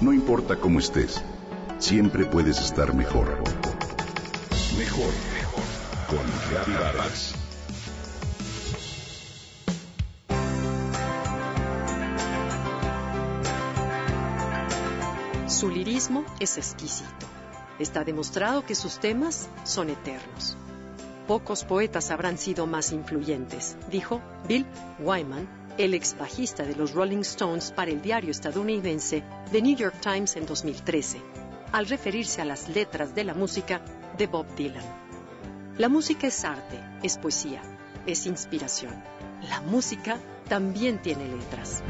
No importa cómo estés, siempre puedes estar mejor. Mejor, mejor. Con Reavivadas. Su lirismo es exquisito. Está demostrado que sus temas son eternos. Pocos poetas habrán sido más influyentes, dijo Bill Wyman, el ex bajista de los Rolling Stones para el diario estadounidense The New York Times en 2013, al referirse a las letras de la música de Bob Dylan. La música es arte, es poesía, es inspiración. La música también tiene letras.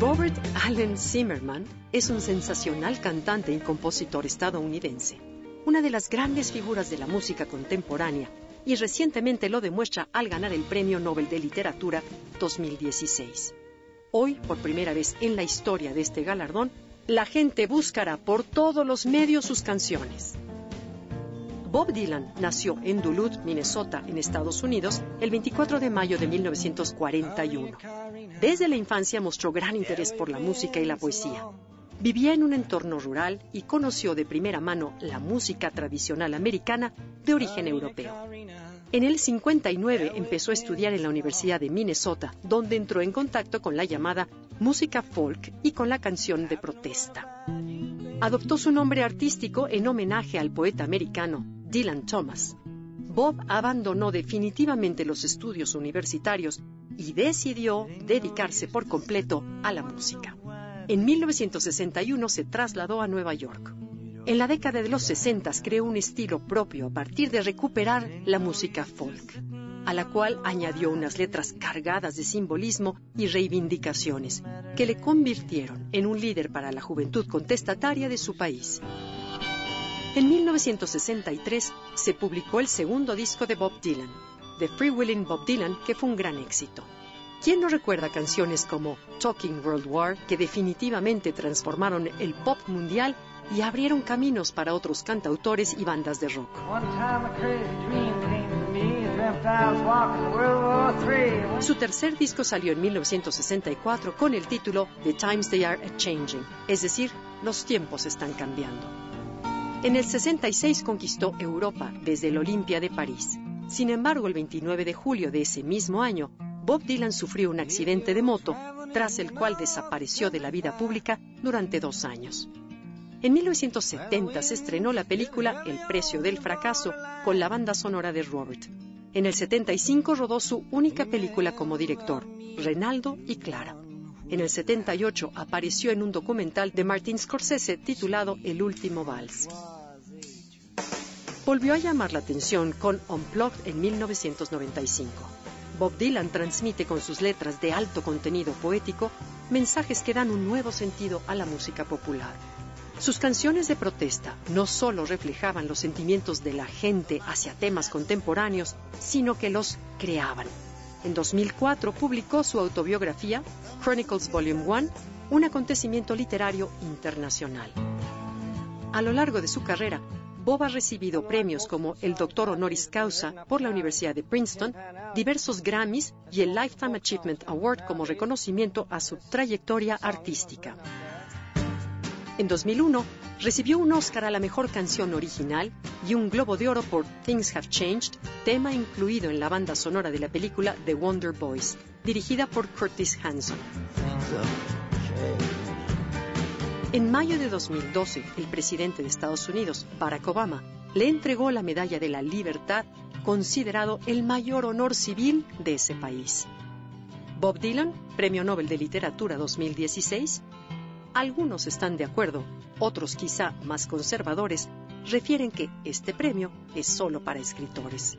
Robert Allen Zimmerman es un sensacional cantante y compositor estadounidense, una de las grandes figuras de la música contemporánea, y recientemente lo demuestra al ganar el Premio Nobel de Literatura 2016. Hoy, por primera vez en la historia de este galardón, la gente buscará por todos los medios sus canciones. Bob Dylan nació en Duluth, Minnesota, en Estados Unidos, el 24 de mayo de 1941. Desde la infancia mostró gran interés por la música y la poesía. Vivía en un entorno rural y conoció de primera mano la música tradicional americana de origen europeo. En el 59 empezó a estudiar en la Universidad de Minnesota, donde entró en contacto con la llamada música folk y con la canción de protesta. Adoptó su nombre artístico en homenaje al poeta americano Dylan Thomas. Bob abandonó definitivamente los estudios universitarios y decidió dedicarse por completo a la música. En 1961 se trasladó a Nueva York. En la década de los 60 creó un estilo propio a partir de recuperar la música folk, a la cual añadió unas letras cargadas de simbolismo y reivindicaciones que le convirtieron en un líder para la juventud contestataria de su país. En 1963 se publicó el segundo disco de Bob Dylan, The Free Willing Bob Dylan, que fue un gran éxito. ¿Quién no recuerda canciones como Talking World War, que definitivamente transformaron el pop mundial y abrieron caminos para otros cantautores y bandas de rock? Su tercer disco salió en 1964 con el título The Times They Are a Changing, es decir, los tiempos están cambiando. En el 66 conquistó Europa desde el Olimpia de París. Sin embargo, el 29 de julio de ese mismo año, Bob Dylan sufrió un accidente de moto, tras el cual desapareció de la vida pública durante dos años. En 1970 se estrenó la película El precio del fracaso con la banda sonora de Robert. En el 75 rodó su única película como director, Renaldo y Clara. En el 78 apareció en un documental de Martin Scorsese titulado El último vals. Volvió a llamar la atención con Unplugged en 1995. Bob Dylan transmite con sus letras de alto contenido poético mensajes que dan un nuevo sentido a la música popular. Sus canciones de protesta no solo reflejaban los sentimientos de la gente hacia temas contemporáneos, sino que los creaban. En 2004 publicó su autobiografía, Chronicles Volume 1, un acontecimiento literario internacional. A lo largo de su carrera, Bob ha recibido premios como el Doctor Honoris Causa por la Universidad de Princeton, diversos Grammys y el Lifetime Achievement Award como reconocimiento a su trayectoria artística. En 2001, recibió un Oscar a la mejor canción original y un Globo de Oro por Things Have Changed, tema incluido en la banda sonora de la película The Wonder Boys, dirigida por Curtis Hanson. En mayo de 2012, el presidente de Estados Unidos, Barack Obama, le entregó la Medalla de la Libertad, considerado el mayor honor civil de ese país. Bob Dylan, Premio Nobel de Literatura 2016, algunos están de acuerdo, otros quizá más conservadores refieren que este premio es solo para escritores.